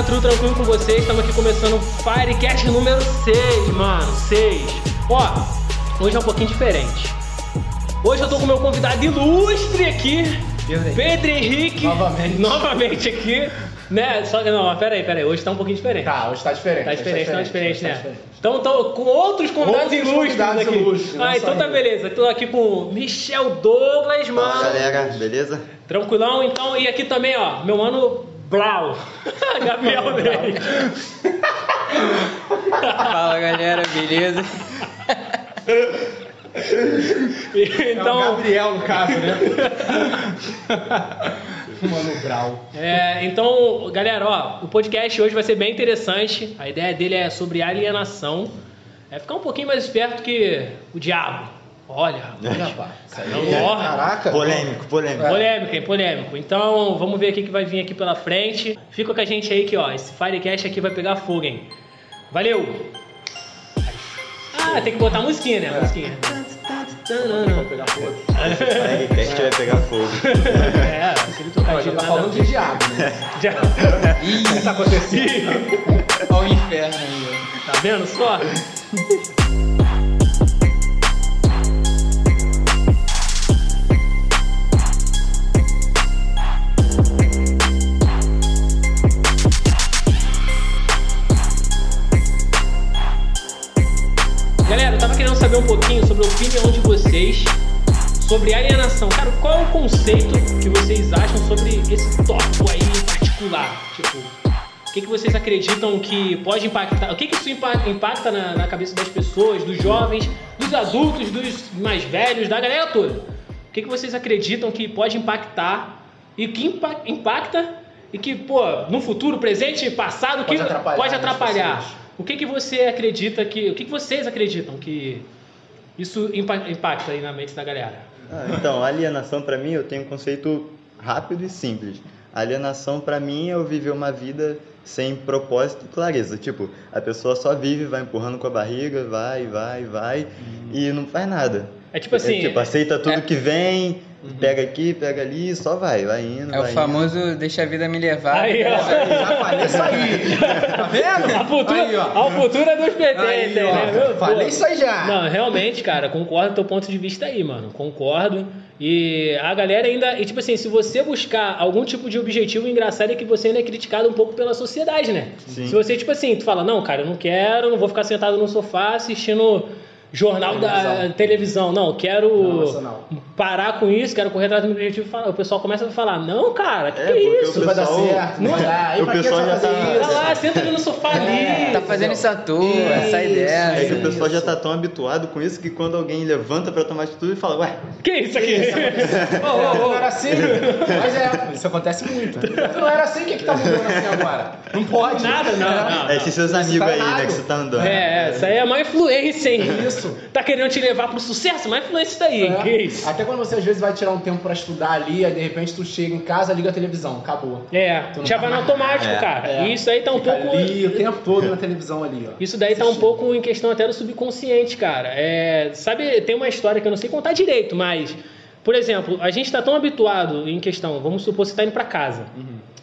Galera, tudo tranquilo com vocês? Estamos aqui começando o Firecast número 6, mano, 6. Ó, hoje é um pouquinho diferente. Hoje eu tô com meu convidado ilustre aqui, Pedro Henrique. Novamente. Novamente aqui. Né? Só que não, mas pera aí, pera aí. Hoje tá um pouquinho diferente. Tá, hoje tá diferente. Tá hoje diferente, tá diferente, hoje tá né? diferente. Então tô com outros convidados Outros ilustres convidados aqui. ilustres, ah, então tá eu. beleza. Tô aqui com o Michel Douglas, mano. Fala galera, beleza? Tranquilão, então. E aqui também, ó, meu mano Blau. Gabriel Neves. Fala galera, beleza? É então, o Gabriel, no caso, né? Mano Brau. É, então, galera, ó, o podcast hoje vai ser bem interessante. A ideia dele é sobre alienação. É ficar um pouquinho mais esperto que o diabo. Olha, rapaz. Não é- morre. Caraca. Polêmico, polêmico. Polêmico, hein? Polêmico. Então, vamos ver o que vai vir aqui pela frente. Fica com a gente aí que, ó, esse Firecast aqui vai pegar fogo, hein? Valeu! Ah, tem que botar a musiquinha, né? A musiquinha. Vou pegar fogo. Aí, cast vai pegar fogo. É, aquele Ó, trocadilho já tá falando de diabo, né? Já- O que tá acontecendo? Olha o inferno aí, Tá vendo só? Saber um pouquinho sobre a opinião de vocês sobre alienação. Cara, qual é o conceito que vocês acham sobre esse tópico aí em particular? Tipo, o que, que vocês acreditam que pode impactar? O que, que isso impa- impacta na, na cabeça das pessoas, dos jovens, dos adultos, dos mais velhos, da galera toda? O que, que vocês acreditam que pode impactar e que impa- impacta e que, pô, no futuro, presente passado, Pode que atrapalhar pode nas atrapalhar? O que, que você acredita que. O que, que vocês acreditam que isso impa- impacta aí na mente da galera? Ah, então, alienação pra mim eu tenho um conceito rápido e simples. Alienação pra mim é eu viver uma vida sem propósito e clareza. Tipo, a pessoa só vive, vai empurrando com a barriga, vai, vai, vai e não faz nada. É tipo assim. é, tipo, aceita tudo é- que vem, pega aqui, pega ali, só vai, vai indo. É o vai famoso deixa a vida me levar. Aí, ó. Já falei isso aí. Tá vendo? A cultura, Aí, ó. a cultura dos PT, Aí, né? ó. Meu, Falei isso aí já. Não, realmente, cara, concordo com o teu ponto de vista aí, mano. Concordo. E a galera ainda. E tipo assim, se você buscar algum tipo de objetivo engraçado é que você ainda é criticado um pouco pela sociedade, né? Sim. Se você, tipo assim, tu fala, não, cara, eu não quero, não vou ficar sentado no sofá assistindo jornal da Televisão. televisão. Não, eu quero Não, isso não. parar com isso, quero correr atrás do meu objetivo. O pessoal começa a falar, não, cara, que, É, que porque isso? Isso não vai dar certo, não vai dar. Aí o pra que pessoal já tá- isso? Vai lá, senta ali no sofá ali. Tá fazendo isso à toa, Isso, sai dessa. É que o Isso. pessoal já tá tão habituado com isso que quando alguém levanta pra tomar atitude, fala, ué, Que isso aqui? Ô, ô, ô, não era assim? Mas é, isso acontece muito. Não era assim, o que que tá mudando assim agora? Não pode. Nada, não, não. é esses seus Isso amigos tá aí, né, que você tá andando. É, essa aí é má influência, hein? Isso. Tá querendo te levar pro sucesso? Má influência daí, hein? É. Que isso? Até quando você às vezes vai tirar um tempo pra estudar ali, aí de repente tu chega em casa, liga a televisão, acabou. É, não já tá vai no automático, É. cara. É. E isso aí tá um Fica pouco. ali o tempo todo na televisão ali, ó. Isso daí tá um pouco em questão até do subconsciente, cara. É, sabe, tem uma história que eu não sei contar direito, mas, por exemplo, a gente tá tão habituado em questão, vamos supor, você tá indo pra casa.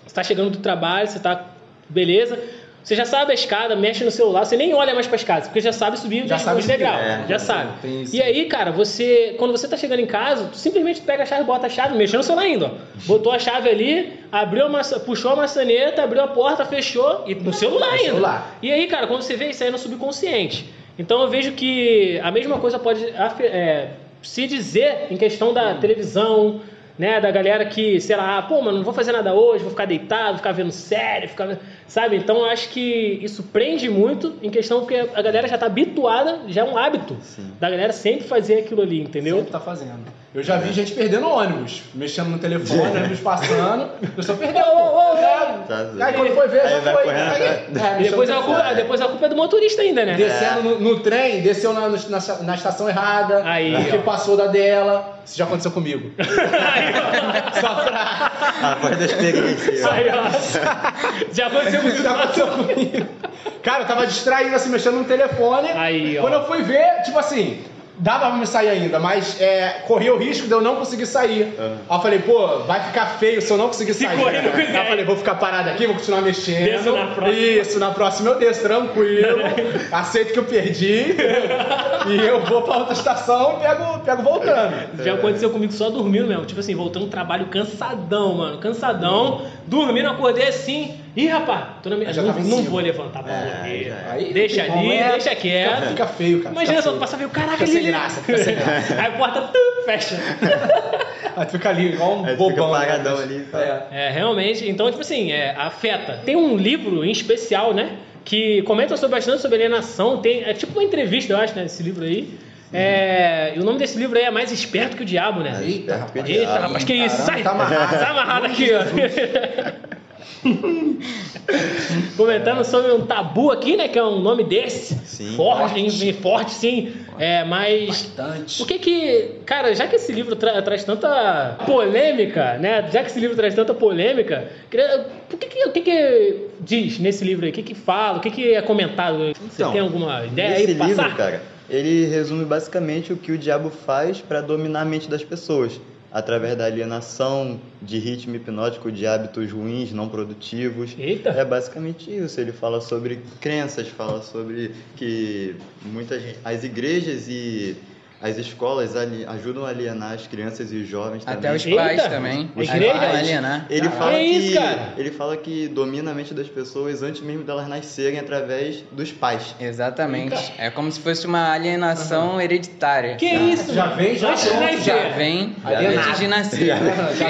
Você tá chegando do trabalho, você tá. Beleza. Você já sabe a escada, mexe no celular, você nem olha mais pra escadas, porque já sabe subir Já os, sabe os degraus. é. já sabe. E aí, cara, você. Quando você tá chegando em casa, tu simplesmente pega a chave, bota a chave, mexeu no celular ainda, ó. Botou a chave ali, abriu a puxou a maçaneta, abriu a porta, fechou e no celular ainda. celular. E aí, cara, quando você vê isso aí é no subconsciente. Então eu vejo que a mesma coisa pode é, se dizer em questão da televisão, né? Da galera que, sei lá, pô, mano, não vou fazer nada hoje, vou ficar deitado, vou ficar vendo série, ficar. Sabe? Então eu acho que isso prende muito em questão porque a galera já tá habituada, já é um hábito Sim. da galera sempre fazer aquilo ali, entendeu? Sempre tá fazendo. Eu já vi gente perdendo ônibus, mexendo no telefone, ônibus passando, a pessoa perdeu. Ô, ô, ô, É. Tá. Aí quando foi ver, Aí já foi. correndo Aí, atrás. é, depois, a culpa, depois a culpa é do motorista ainda, né? Descendo no, no trem, desceu na, na, na estação errada, Aí, porque ó. passou da dela. Isso já aconteceu comigo. Só pra. A voz da experiência. Aí, ó. Já aconteceu com Isso já aconteceu comigo. Cara, eu tava distraído assim, mexendo no telefone. Aí, ó. Quando eu fui ver, tipo assim, dava pra me sair ainda, mas é, corria o risco de eu não conseguir sair. Aham. Aí eu falei, pô, vai ficar feio se eu não conseguir Se sair. correr, não Aí eu falei, vou ficar parado aqui, vou continuar mexendo. Desço na próxima. Isso, na próxima eu desço, tranquilo. aceito que eu perdi. e eu vou pra outra estação e pego, pego voltando. Já aconteceu comigo só dormindo mesmo. Tipo assim, voltando do trabalho cansadão, mano. Cansadão. Dormindo, acordei assim. Ih, rapaz, tô na minha. Já Não, não vou levantar pra É, morrer. já é. Aí, Deixa ali, como, é- deixa quieto. Fica feio, cara. Imagina fica só feio. passar ver o caraca Fica ali. sem graça, fica sem graça. Aí a porta tum, fecha. Aí tu fica ali igual um Aí tu bobão. fica né? ali. É. É, realmente. Então, tipo assim, é, afeta. Tem um livro em especial, né? Que comenta sobre, bastante sobre alienação. Tem, é tipo uma entrevista, eu acho, né? Esse livro aí. É, e o nome desse livro aí é Mais Esperto que o Diabo, né? Eita. Eita, rapaz, que isso? Sai! tá amarrado. Tá amarrado aqui, ó. Comentando sobre um tabu aqui, né? Que é um nome desse. Sim. Forte, bem forte, sim. É, mas. Bastante. O que que. Cara, já que esse livro tra- traz tanta polêmica, né? Já que esse livro traz tanta polêmica, o que que, o que que diz nesse livro aí? O que que fala? O que que é comentado? Você Então, tem alguma ideia aí pra livro, passar? cara, ele resume basicamente o que o diabo faz para dominar a mente das pessoas, através da alienação, de ritmo hipnótico, de hábitos ruins, não produtivos. Eita! É basicamente isso. Ele fala sobre crenças, fala sobre que muitas as igrejas e as escolas ali- ajudam a alienar as crianças e os jovens Até também. os pais Eita! também. Os igreja? pais alienar. Ele fala Que que, isso, cara? ele fala que domina a mente das pessoas antes mesmo delas nascerem através dos pais. Exatamente. É como se fosse uma alienação hereditária. Que isso? já vem, já Antes de. Já vem Alienado. antes de nascer. Já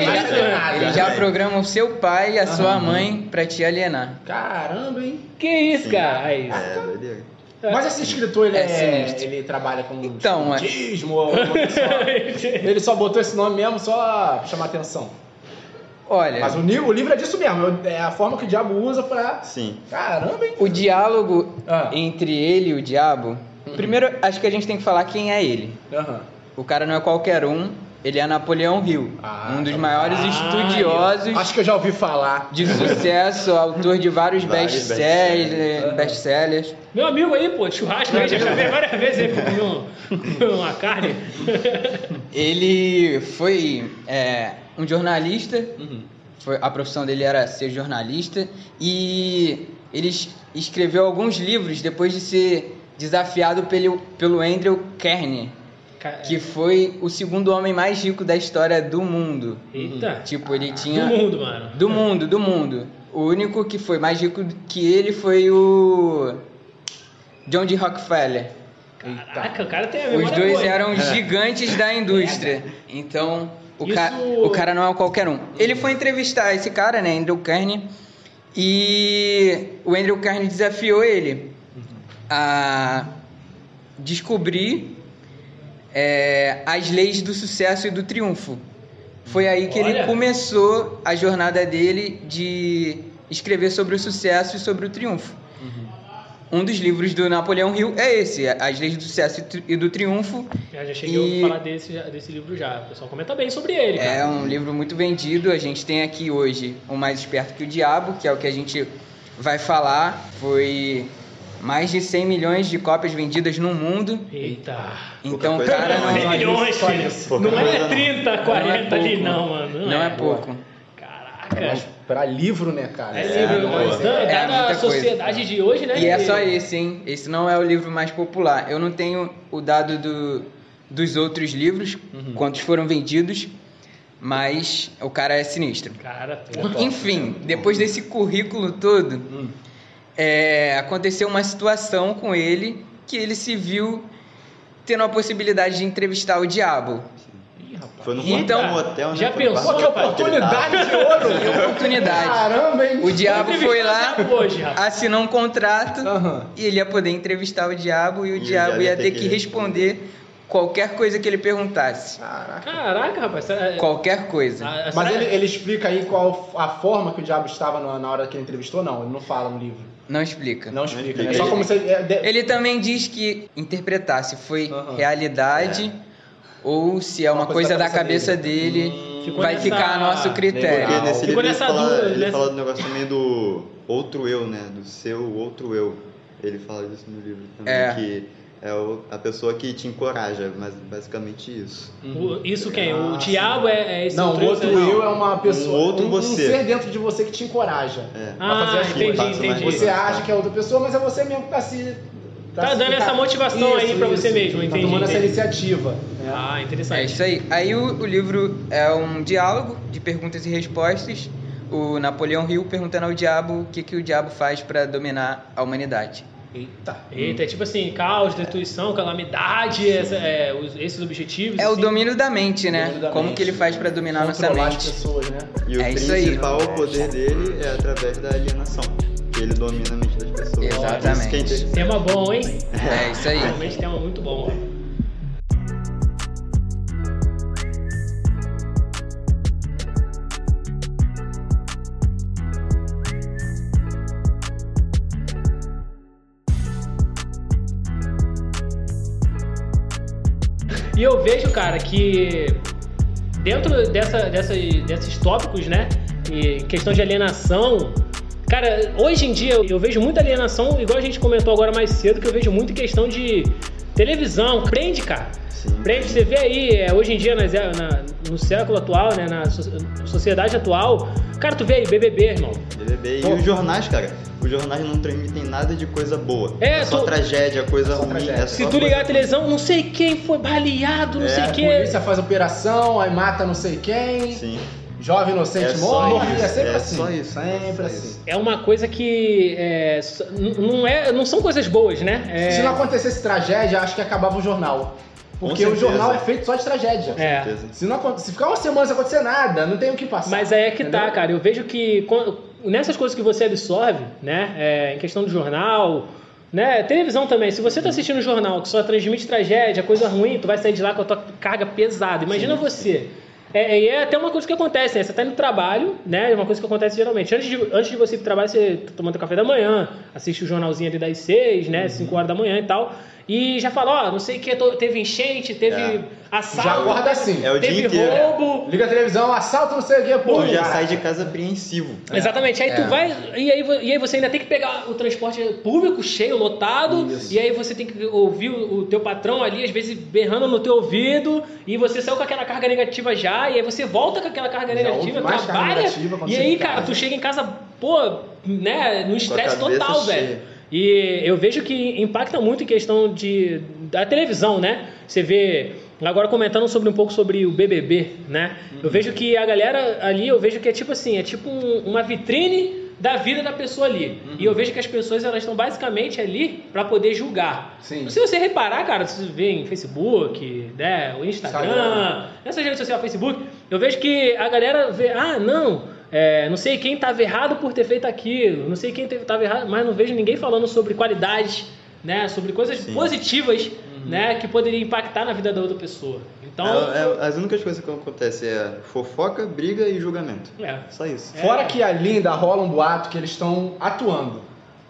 Ele nasce já, ele já programa o seu pai e a sua Aham. mãe pra te alienar. Caramba, hein? Que isso, cara? Aí. É, doideira. Mas esse escritor, ele, É é, sinistro. ele trabalha com Então, é- espiritismo ou uma pessoa- Ele só botou esse nome mesmo só pra chamar atenção. Olha, Mas o, o livro é disso mesmo, é a forma que o diabo usa pra... Sim. Caramba, hein? o diálogo Ah. entre ele e o diabo. Primeiro, acho que a gente tem que falar quem é ele. Aham. O cara não é qualquer um, ele é Napoleão Hill, Ah, um dos tá. maiores Ah, estudiosos Acho que eu já ouvi falar. de sucesso, autor de vários Vários best-sellers. best-sellers. best-sellers. Meu amigo aí, pô, churrasco aí, já chamei várias vezes aí um- uma carne. Ele foi é, um jornalista, foi, a profissão dele era ser jornalista, e ele es- escreveu alguns livros depois de ser desafiado pelo, pelo Andrew Carnegie, Ca- que foi o segundo homem mais rico da história do mundo. Eita. Tipo, ele Do tinha. mundo, mano. Do mundo, do mundo. O único que foi mais rico que ele foi o. John D. Rockefeller. Caraca, o cara tem a Os dois eram gigantes da indústria. Então, o, ca- Isso- o cara não é qualquer um. Ele foi entrevistar esse cara, né, Andrew Carnegie, e o Andrew Carnegie desafiou ele a descobrir é, as leis do sucesso e do triunfo. Foi aí que Olha. ele começou a jornada dele de escrever sobre o sucesso e sobre o triunfo. Um dos livros do Napoleão Hill é esse, As Leis do Sucesso e do Triunfo. Já, já cheguei a E- falar desse, desse livro já. O pessoal comenta bem sobre ele, cara. É um livro muito vendido. A gente tem aqui hoje O Mais Esperto que o Diabo, que é o que a gente vai falar. Foi mais de 100 milhões de cópias vendidas no mundo. Eita. Então cara não. não, 100 milhões, isso. Não coisa é não. 30, 40 ali, pouco. não, mano. não é pouco. Caraca. Mas pra livro, né, cara? É, É, livro, não, mas é. É dada a muita coisa. sociedade de hoje, né? E é só esse, hein? Esse não é o livro mais popular. Eu não tenho o dado do, dos outros livros, quantos foram vendidos, mas o cara é sinistro. Cara. Enfim, depois desse currículo todo, é, aconteceu uma situação com ele que ele se viu tendo a possibilidade de entrevistar o diabo. Ih, rapaz. Foi no Então, hotel, né? já pensou? que tava. oportunidade de ouro! Que oportunidade. Caramba, hein? O diabo foi lá, hoje, assinou um contrato Aham. e ele ia poder entrevistar o diabo e o E diabo ia ter que responder. responder qualquer coisa que ele perguntasse. Caraca. Caraca, rapaz. será- Qualquer coisa. a- a- Mas será- ele, ele explica aí qual a forma que o diabo estava na hora que ele entrevistou? Não, ele não fala no livro. Não explica. Não explica, né? Só Ele- como se... é, de- Ele também diz que interpretar se foi Aham. realidade ou se é uma, coisa, da cabeça dele, Hum, Ficou vai nessa- ficar a nosso critério. Porque nesse Ficou livro ele nessa fala, dúvida, ele nessa- fala do negócio também do outro eu, né? Do seu outro eu. Ele fala disso no livro também. É. Que É o- a pessoa que te encoraja, mas basicamente isso. O- isso quem? O Ah, diabo é, é esse Não, o outro eu é uma pessoa. Um outro um, você. Um ser dentro de você que te encoraja. É. Ah, entendi, coisas. entendi. Você acha que é outra pessoa, mas é você mesmo que tá se. Tá dando essa motivação aí pra você mesmo, Tá entendi, tomando essa entendi. iniciativa. Ah, É interessante. isso aí. Aí o, o livro é um diálogo de perguntas e respostas. O Napoleão Hill perguntando ao diabo o que, que o diabo faz para dominar a humanidade. Eita. Eita, é tipo assim, caos, destruição, calamidade, essa- é, os- esses objetivos. É o assim. domínio da mente, né? Da Como mente. que ele faz para dominar a nossa Controlar as mente. pessoas, né? E o É isso aí. principal poder dele é através da alienação. Que ele domina a mente das pessoas. Exatamente. Isso que é. Tema bom, hein? É isso aí. Realmente tema muito bom. E eu vejo, cara, que dentro dessa, dessa, desses tópicos, né? E questão de alienação. Cara, hoje em dia eu vejo muita alienação, igual a gente comentou agora mais cedo, que eu vejo muito questão de televisão. Prende, cara. Sim. Prende, você vê aí, é, hoje em dia, nas- na- no século atual, né? Na so- sociedade atual. Cara, tu vê aí, BBB, irmão. BBB. E Pô. os jornais, cara. Os jornais não transmitem nada de coisa boa. É, só tu- tragédia, coisa É só ruim. tragédia. É Se só tu ligar a televisão, não sei quem foi baleado, não É, sei A quem. polícia faz operação, aí mata não sei quem, Sim. jovem inocente É só morre, isso, é sempre é assim. só isso, Sempre só assim. isso. É uma coisa que é, não, é, não são coisas boas, né? É- Se não acontecesse tragédia, acho que acabava o jornal. Porque o jornal é feito só de tragédia. É. Certeza. Se, não, se ficar uma semana sem acontecer nada, não tem o que passar. Mas aí é que tá, Entendeu? cara. Eu vejo que nessas coisas que você absorve, né? é, em questão do jornal, né? Televisão também. Se você tá assistindo um jornal que só transmite tragédia, coisa ruim, tu vai sair de lá com a tua carga pesada. Imagina você. É, e é até uma coisa que acontece, né? Você tá indo no trabalho, né? É uma coisa que acontece geralmente. Antes de, antes de você ir pro trabalho, você tá tomando café da manhã, assiste o jornalzinho ali das seis, né? Cinco horas da manhã e tal. E já fala, ó, não sei o que, teve enchente, teve É. assalto. Já acorda assim. É o dia teve inteiro. roubo. Liga a televisão, assalto, não sei o que, pô. Tu já sai de casa apreensivo. Exatamente, aí É. tu vai e aí, e aí você ainda tem que pegar o transporte público cheio, lotado, Isso. e aí você tem que ouvir o, o teu patrão ali, às vezes berrando no teu ouvido, e você saiu com aquela carga negativa já, e aí você volta com aquela carga Já negativa, mais carga trabalha, negativa e aí, em cara, tu chega em casa, pô, né, no estresse total, cheia. velho. E eu vejo que impacta muito em questão de da televisão, né? Você vê agora comentando sobre um pouco sobre o BBB, né? Eu vejo que a galera ali, eu vejo que é tipo assim, é tipo um- uma vitrine da vida da pessoa ali. E eu vejo que as pessoas elas estão basicamente ali para poder julgar. Sim. Se você reparar, cara, se você vê em Facebook, né, o Instagram, Instagram. nessa rede social, Facebook, eu vejo que a galera vê, ah, não, é, não sei quem estava errado por ter feito aquilo, não sei quem estava errado, mas não vejo ninguém falando sobre qualidades, né, sobre coisas Sim. positivas, né, que poderiam impactar na vida da outra pessoa. Então, É- é- as únicas coisas que acontecem é fofoca, briga e julgamento. é. Só isso. É. Fora que ali ainda rola um boato que eles estão atuando.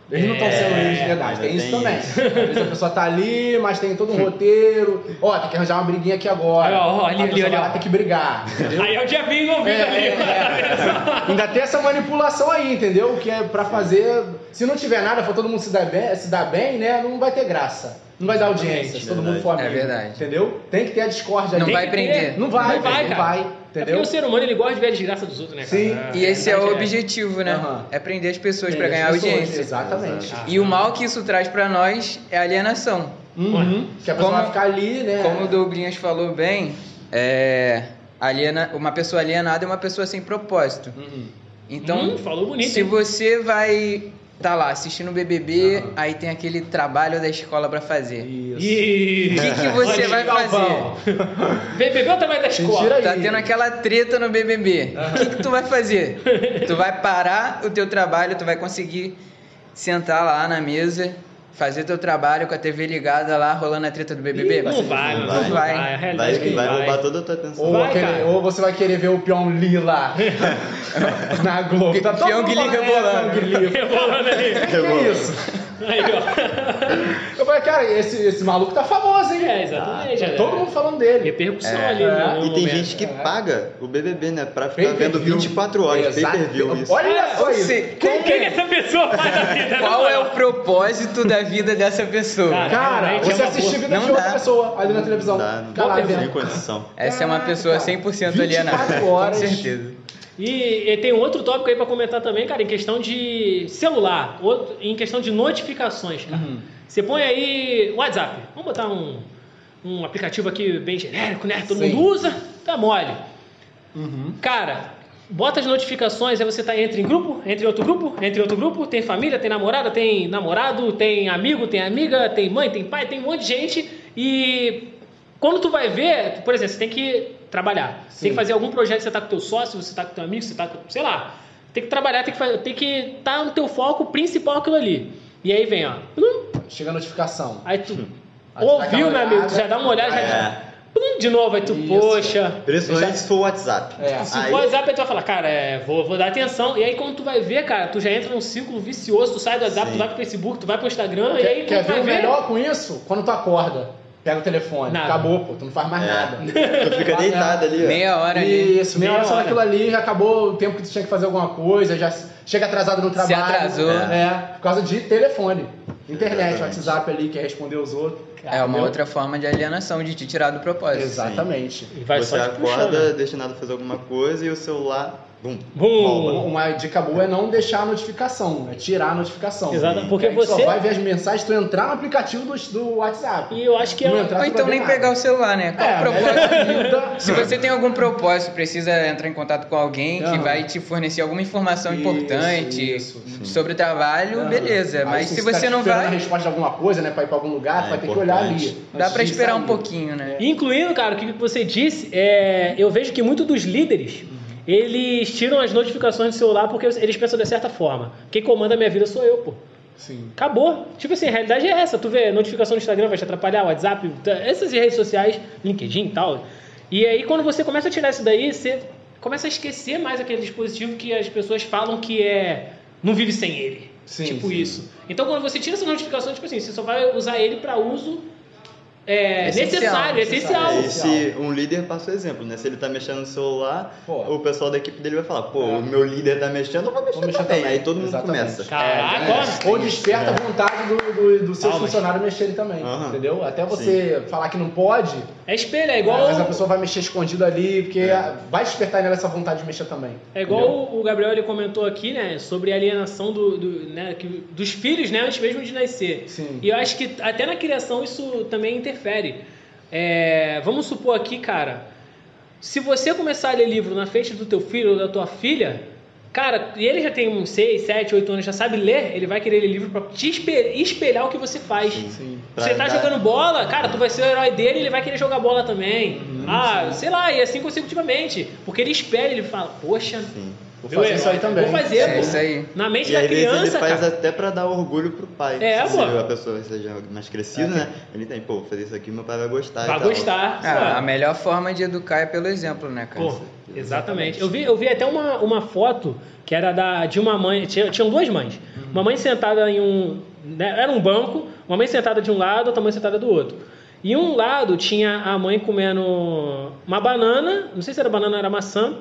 Eles não estão É, sendo eles de verdade, tem isso tem também. isso. Às vezes a pessoa tá ali, mas tem todo um roteiro. Ó, tem que arranjar uma briguinha aqui agora. Ó, ó, ali, a ali, vai ter que brigar, entendeu? Aí é o diabinho envolvido É, ali. é, é. Ainda tem essa manipulação aí, entendeu? Que é pra fazer. Se não tiver nada, for todo mundo se dar bem, se dar bem né? Não vai ter graça. Não vai dar audiência, se todo mundo for Verdade. amigo. É verdade. Entendeu? Tem que ter a discórdia Não ali. Tem vai prender. Não vai, Não vai, não cara. Vai, É porque entendeu? o ser humano ele gosta de ver a desgraça dos outros, né? cara? Sim. A E esse é o verdade objetivo, né? Aham. É prender as pessoas para ganhar pessoas, audiência. Exatamente. Exato. E o mal que isso traz para nós é a alienação. Uhum. Que a pessoa Como- vai ficar ali, né? Como o Douglas falou bem, é, aliena, uma pessoa alienada é uma pessoa sem propósito. Uhum. Então, Hum, falou bonito. se hein? você vai tá lá assistindo o BBB, aí tem aquele trabalho da escola para fazer. Isso. E... O que, que você vai fazer? BBB ou também da escola? Tá tendo aquela treta no BBB. O que, que tu vai fazer? Tu vai parar o teu trabalho, tu vai conseguir sentar lá na mesa, fazer teu trabalho com a TV ligada lá, rolando a treta do BBB? Não vai, Não não vai. vai. Vai. A realidade é que Vai, vai vai. roubar toda a tua atenção. Ou, Vai, aquele- ou você vai querer ver o Lee lá na Globo. Tá Guili falando, é, rebolando. peão Guili. Rebolando ali. Que isso? Aí, ó. Eu falei, cara, esse, esse maluco tá famoso, hein? É, exatamente. Tá é. todo mundo falando dele. Repercussão É. ali no E tem momento. gente que É. paga o BBB, né? Pra ficar vendo 24 horas, Exato. pay-per-view. Isso. Olha É, só isso. Quem, quem que essa pessoa faz da vida? Qual é o propósito da vida dessa pessoa? Cara, Cara, é você uma assiste boa. vida Não de outra dá. pessoa ali na televisão. Não dá, não dá. Sem condição. Essa é uma pessoa Caraca, 100% 24 alienada. horas. Com certeza. E, e tem um outro tópico aí pra comentar também, cara, em questão de celular, outro, em questão de notificações, cara. Uhum. Você põe aí WhatsApp. Vamos botar um, um aplicativo aqui bem genérico, né? Todo Sim. mundo usa, tá mole. Uhum. Cara, bota as notificações, aí você tá entra em grupo, entra em outro grupo, entra em outro grupo, tem família, tem namorada, tem namorado, tem amigo, tem amiga, tem mãe, tem pai, tem um monte de gente e quando tu vai ver, por exemplo, você tem que trabalhar, você tem que Sim. fazer algum projeto, você tá com teu sócio, você tá com teu amigo, você tá com, sei lá, tem que trabalhar, tem que fazer, tem que estar no teu foco principal aquilo ali. E aí vem, ó, plum, Chega a notificação. aí tu dá ouviu, meu amigo, tu já dá uma olhada, já É. plum, de novo, aí tu, Isso. poxa, Principalmente se for WhatsApp. É. se for WhatsApp, aí tu vai falar, cara, é, vou, vou dar atenção. E aí, quando tu vai ver, cara, tu já entra num ciclo vicioso, tu sai do WhatsApp, Sim. tu vai pro Facebook, tu vai pro Instagram, e Quer, aí quer ver o ver. melhor com isso? Quando tu acorda, pega o telefone. Nada. Acabou, pô, tu não faz mais É. nada. Tu fica deitado ali, ó. Meia hora ali. Isso, meia Meia hora só hora. naquilo ali, já acabou o tempo que tu tinha que fazer alguma coisa, já chega atrasado no trabalho. atrasou. É, por causa de telefone. Internet, Exatamente. WhatsApp ali, quer responder os outros. É uma Entendeu? outra forma de alienação, de te tirar do propósito. Exatamente. E vai Você acorda puxando. destinado a fazer alguma coisa e o celular, bum. Uma dica boa é não deixar a notificação, é tirar a notificação. Exato, porque você- só vai ver as mensagens tu entrar no aplicativo do, do WhatsApp. E eu acho que é. Não entrar, Ou então vai nem nada. pegar o celular, né? Qual É, o propósito? Se você tem algum propósito, precisa entrar em contato com alguém que vai te fornecer alguma informação Isso, importante isso. sobre o trabalho, Aham. beleza. Aí, Mas se se você tá você não esperando a vai, resposta de alguma coisa, né, pra ir pra algum lugar, É vai ter que olhar ali. dá de esperar um pouquinho, né? Incluindo, cara, o que você disse, é, eu vejo que muitos dos líderes. Eles tiram as notificações do celular porque eles pensam de certa forma. Quem comanda a minha vida sou eu, pô. Sim. Acabou. Tipo assim, a realidade é essa. Tu vê, notificação do Instagram vai te atrapalhar, WhatsApp, essas redes sociais, LinkedIn e tal. E aí, quando você começa a tirar isso daí, você começa a esquecer mais aquele dispositivo que as pessoas falam que é. não vive sem ele. Sim, tipo sim. isso. Então, quando você tira essa notificação, tipo assim, você só vai usar ele para uso é, Essencial, necessário, essencial. necessário. E se um líder passa o exemplo, né? Se ele tá mexendo no celular, Pô. o pessoal da equipe dele vai falar, pô, É. o meu líder tá mexendo, eu vou mexer, Vou mexer também. também. Aí todo mundo Exatamente. começa. Caraca, É. Ou desperta a vontade do, do, dos seus Ah, mas- funcionários mexerem também, entendeu? Até você falar que não pode, É espelho, é igual. mas a pessoa vai mexer escondido ali, porque vai despertar nela essa vontade de mexer também. É igual o Gabriel ele comentou aqui, né, sobre a alienação do, do- né, que- dos filhos, né, antes mesmo de nascer. Sim. E eu acho que até na criação isso também interfere. É, vamos supor aqui, cara, se você começar a ler livro na frente do teu filho ou da tua filha, cara, e ele já tem uns 6, 7, 8 anos, já sabe ler, ele vai querer ler livro pra te espe- espelhar o que você faz. Sim. Pra Você tá jogando bola, cara, tu vai ser o herói dele, ele vai querer jogar bola também. Uhum, ah, sei lá, e assim consecutivamente. Porque ele espera, ele fala, poxa, Sim. Vou fazer isso aí também. Vou fazer, É pô. isso aí. Na mente E da às vezes ele criança, faz cara. até pra dar orgulho pro pai. É, Se pô. a pessoa seja mais crescida, né? Ele tem, pô, vou fazer isso aqui, meu pai vai gostar. e Vai tal. gostar. Ah, a melhor forma de educar é pelo exemplo, né, cara? Pô, exatamente. Eu vi, eu vi até uma, uma foto que era da, de uma mãe. Tinha, tinham duas mães. Uma mãe sentada em um. né, era um banco, uma mãe sentada de um lado, outra mãe sentada do outro. E um lado tinha a mãe comendo uma banana, não sei se era banana ou era maçã,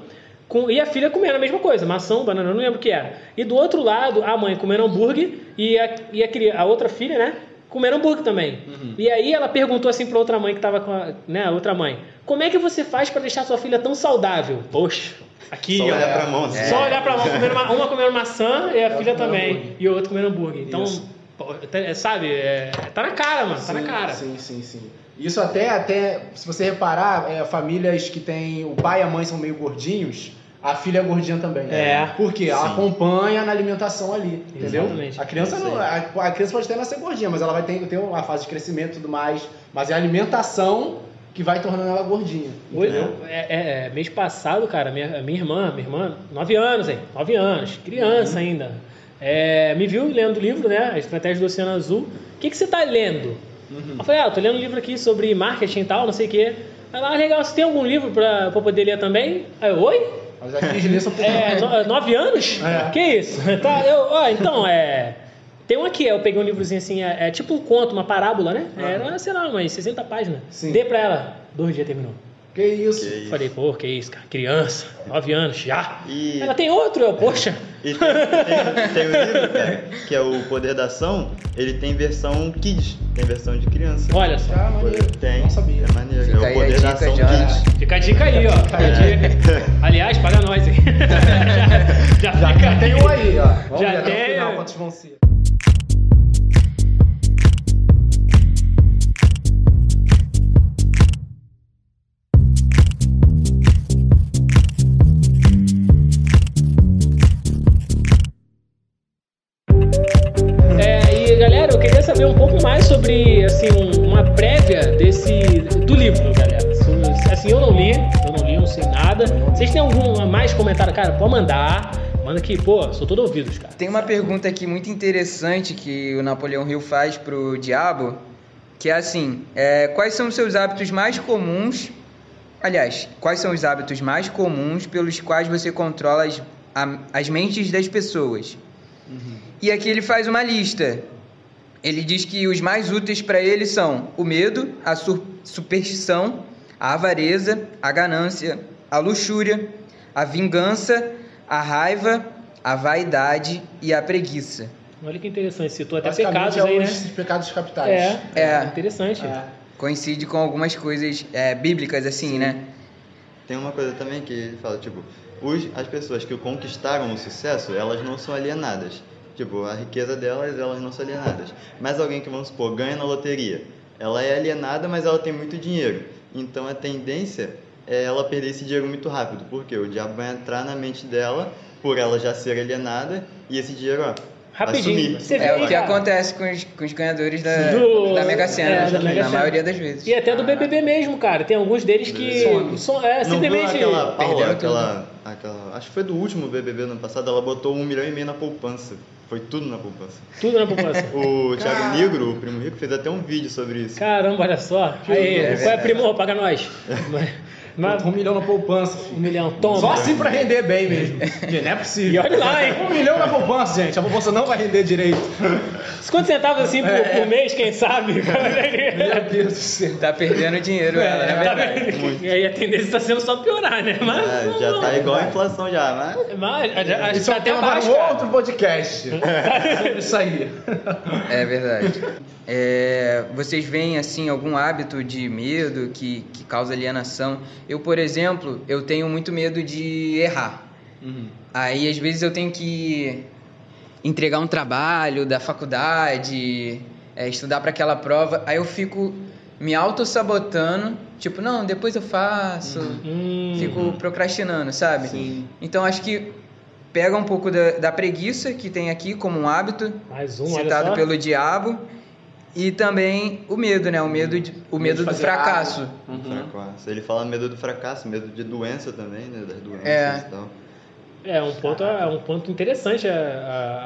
com, e a filha comendo a mesma coisa, maçã, banana, eu não lembro o que era. E do outro lado, a mãe comendo hambúrguer e a, e a, a outra filha, né? Comendo hambúrguer também. E aí ela perguntou assim pra outra mãe que tava com a, né, a outra mãe: Como é que você faz pra deixar sua filha tão saudável? Poxa, aqui, Só ó. olhar pra mão. Só olhar pra mão, comendo uma, uma comendo maçã e a Ela filha também. hambúrguer. E o outro comendo hambúrguer. Então, Isso. sabe, é, tá na cara, mano. Tá na Sim, cara. Sim, sim, sim. Isso até, até se você reparar, é, famílias que tem o pai e a mãe são meio gordinhos, a filha é gordinha também. É. Por quê? Ela acompanha na alimentação ali, entendeu? Exatamente. A criança, não, a, a criança pode até nascer gordinha, mas ela vai ter, ter uma fase de crescimento e tudo mais. Mas é a alimentação que vai tornando ela gordinha. Oi, Entendeu? é, é, é, mês passado, cara, minha, minha irmã, minha irmã, 9 anos, hein? 9 anos, criança ainda. É, me viu lendo o livro, né? A Estratégia do Oceano Azul. O que, que você tá lendo? Eu falei, ah, eu tô lendo um livro aqui sobre marketing e tal, não sei o quê. Ela, ah, legal, você tem algum livro pra, pra poder ler também? Aí eu, oi? Mas lê só por É, no- nove anos? É. Que isso? Tá, eu, ó, então, é. Tem um aqui, eu peguei um livrozinho assim, é, é tipo um conto, uma parábola, né? Era, sei lá, umas 60 páginas. Sim. Dei pra ela, dois dias terminou. Que isso? Que isso. Falei, pô, que isso, cara, criança, 9 anos, já. E- Ela tem outro, eu, poxa. E tem, tem, tem um livro, cara, que é o Poder da Ação, ele tem versão kids, tem versão de criança. Olha só. Ah, maneiro. Tem, Não sabia. é maneiro. Fica é aí o a Poder da dica, Ação Jonas. kids. Fica a dica aí, ó. Fica a dica. Aliás, paga nós aí. já, já, Já, fica já tem um aí, ó. Vamos Já ver até tem, o final é. quantos vão ser. Cara? Pode mandar. Manda que, pô, sou todo ouvidos, cara. Tem uma pergunta aqui muito interessante que o Napoleão Hill faz pro Diabo, que é assim: é, quais são os seus hábitos mais comuns? Aliás, quais são os hábitos mais comuns pelos quais você controla as, a- as mentes das pessoas? E aqui ele faz uma lista. Ele diz que os mais úteis para ele são o medo, a superstição, a avareza, a ganância, a luxúria, a vingança, a raiva, a vaidade e a preguiça. Olha que interessante, citou até pecados é aí, né? os pecados capitais. É, é, É. interessante. É. Coincide com algumas coisas é, bíblicas assim, né? Tem uma coisa também que ele fala, tipo, os, as pessoas que conquistaram o sucesso, elas não são alienadas. Tipo, a riqueza delas, elas não são alienadas. Mas alguém que, vamos supor, ganha na loteria, ela é alienada, mas ela tem muito dinheiro. Então a tendência ela perder esse dinheiro muito rápido. Porque o diabo vai entrar na mente dela, por ela já ser alienada, e esse dinheiro, ó, Rapidinho. vai sumir. Você vê É o que acontece com os, com os ganhadores da, Do- da Mega Sena, é, da na Sena. maioria das vezes. E até do BBB mesmo, cara. Tem alguns deles que Some. são, é, Não simplesmente. aquela Paula, aquela, aquela. Acho que foi do último BBB no ano passado, ela botou um milhão e meio na poupança. Foi tudo na poupança. Tudo na população. O Thiago Negro, o primo rico, fez até um vídeo sobre isso. Caramba, olha só. Aí, É qual é primor? Paga nós. Mas, mas- um milhão na poupança, um filho. milhão, toma. Só assim pra render bem mesmo. Gente, não é E possível. olha lá, hein? Um milhão na poupança, gente. A poupança não vai render direito. Quantos centavos assim por, por mês, quem sabe? Meu Deus do céu. Tá perdendo dinheiro ela, É, na Tá verdade. vendo? E aí a tendência tá sendo só piorar, né? Mas, Ah, já tá igual a inflação já, mas. mas acho que Isso é tá um até baixo, um cara. outro podcast. Sobre Isso aí. É verdade. É, vocês veem assim algum hábito de medo que, que causa alienação? Eu, por exemplo, eu tenho muito medo de errar. Aí às vezes eu tenho que entregar um trabalho da faculdade, é, estudar para aquela prova, aí eu fico me auto-sabotando, tipo, não, depois eu faço, Hum, fico procrastinando, sabe? Sim. Então acho que pega um pouco da, da preguiça que tem aqui como um hábito, mais um, olha citado só. pelo diabo, e também o medo, né? O medo, de- o medo de do fracasso. Uhum. Fracasso. Ele fala medo do fracasso, medo de doença também, né? Das doenças É. e tal. É um ponto, é um ponto interessante a,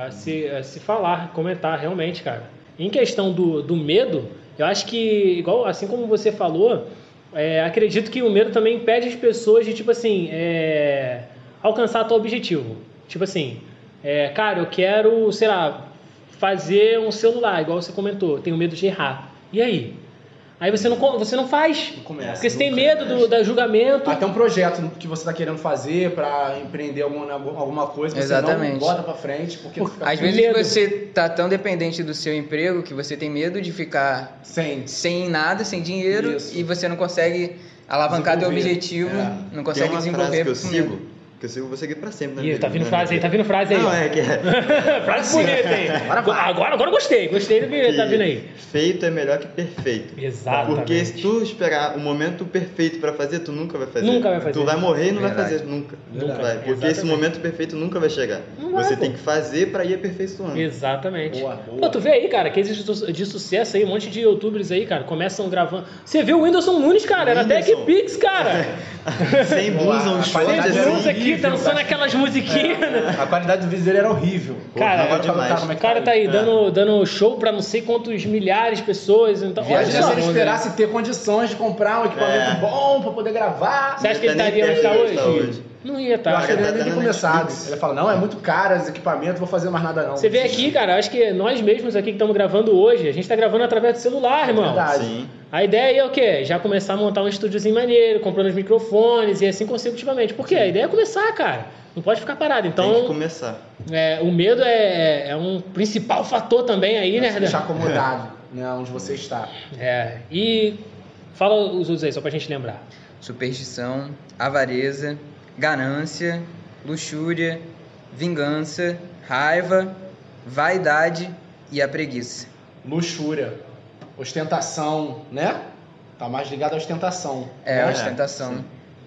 a- a se, a se falar, comentar realmente, cara. Em questão do, do medo, eu acho que, igual assim como você falou, é, acredito que o medo também impede as pessoas de, tipo assim, é, alcançar teu objetivo. Tipo assim, é, cara, eu quero, sei lá, fazer um celular, igual você comentou, tenho medo de errar. E aí? Aí você não, você não faz. Não começa, porque você tem medo do, da julgamento. Até um projeto que você tá querendo fazer pra empreender alguma, alguma coisa, você Exatamente. não bota pra frente, porque fica Às vezes medo. você tá tão dependente do seu emprego que você tem medo de ficar sem. sem nada, sem dinheiro, Isso. e você não consegue alavancar teu objetivo, É. não consegue Tem uma desenvolver. frase que eu por sigo, que eu sigo, vou seguir pra sempre na Ih, tá vindo frase aí, tá vindo frase aí. Não, ó. é que é. frase bonita aí. Agora vai. Agora, gostei, gostei do que tá vindo aí. Feito é melhor que perfeito. Exatamente. Porque se tu esperar o momento perfeito pra fazer, tu nunca vai fazer. Nunca vai fazer. Tu vai morrer e não vai Verdade. fazer nunca. Nunca. Nunca vai. Porque esse Exatamente. momento perfeito nunca vai chegar. Não vai, Você pô. tem que fazer pra ir aperfeiçoando. Exatamente. Boa, boa. Pô, tu vê aí, cara, que existe de- sucesso aí, um monte de youtubers aí, cara, começam gravando. Você viu o Whindersson Nunes, cara, era Whindersson. TechPix, cara. Sem blusa, um A short qualidade Sem blusa aqui, horrível, dançando aquelas musiquinhas, né? A qualidade do vídeo dele era horrível. Cara, agora tá demais. como é O que cara tá aí É. dando, dando show pra não sei quantos milhares de pessoas. Então, olha Imagina só. se ele esperasse ter condições de comprar um equipamento É. bom pra poder gravar. Você acha que ele Tá estaria onde tá hoje? Tá. Não ia Eu estar. acho que ele tá nem tem dando começado. Ele fala, não, é muito caro esse equipamento, vou fazer mais nada não. Você vê aqui, cara, acho que nós mesmos aqui que estamos gravando hoje, a gente tá gravando através do celular, irmão. verdade. Sim. A ideia aí é o quê? Já começar a montar um estúdiozinho maneiro, comprando os microfones e assim consecutivamente. Por quê? A ideia é começar, cara. Não pode ficar parado. Tem que Então, começar. é, o medo é, é um principal fator também aí, né? Se deixar acomodado, né, onde você está. É. E fala os outros aí, só pra gente lembrar. Superstição, avareza, ganância, luxúria, vingança, raiva, vaidade e a preguiça. Luxúria, ostentação, né? Tá mais ligado à ostentação. É, né? ostentação.